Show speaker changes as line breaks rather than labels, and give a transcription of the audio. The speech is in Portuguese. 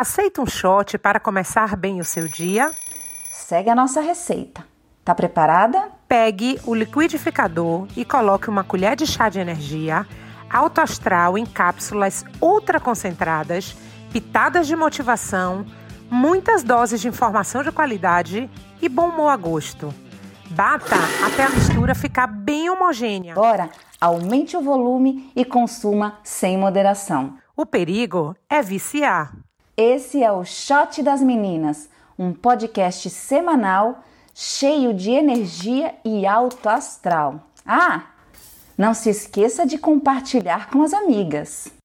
Aceita um shot para começar bem o seu dia?
Segue a nossa receita. Tá preparada?
Pegue o liquidificador e coloque uma colher de chá de energia alto astral em cápsulas ultra concentradas, pitadas de motivação, muitas doses de informação de qualidade e bom humor a gosto. Bata até a mistura ficar bem homogênea.
Agora, aumente o volume e consuma sem moderação.
O perigo é viciar.
Esse é o Shot das Meninas, um podcast semanal cheio de energia e alto astral. Ah, não se esqueça de compartilhar com as amigas.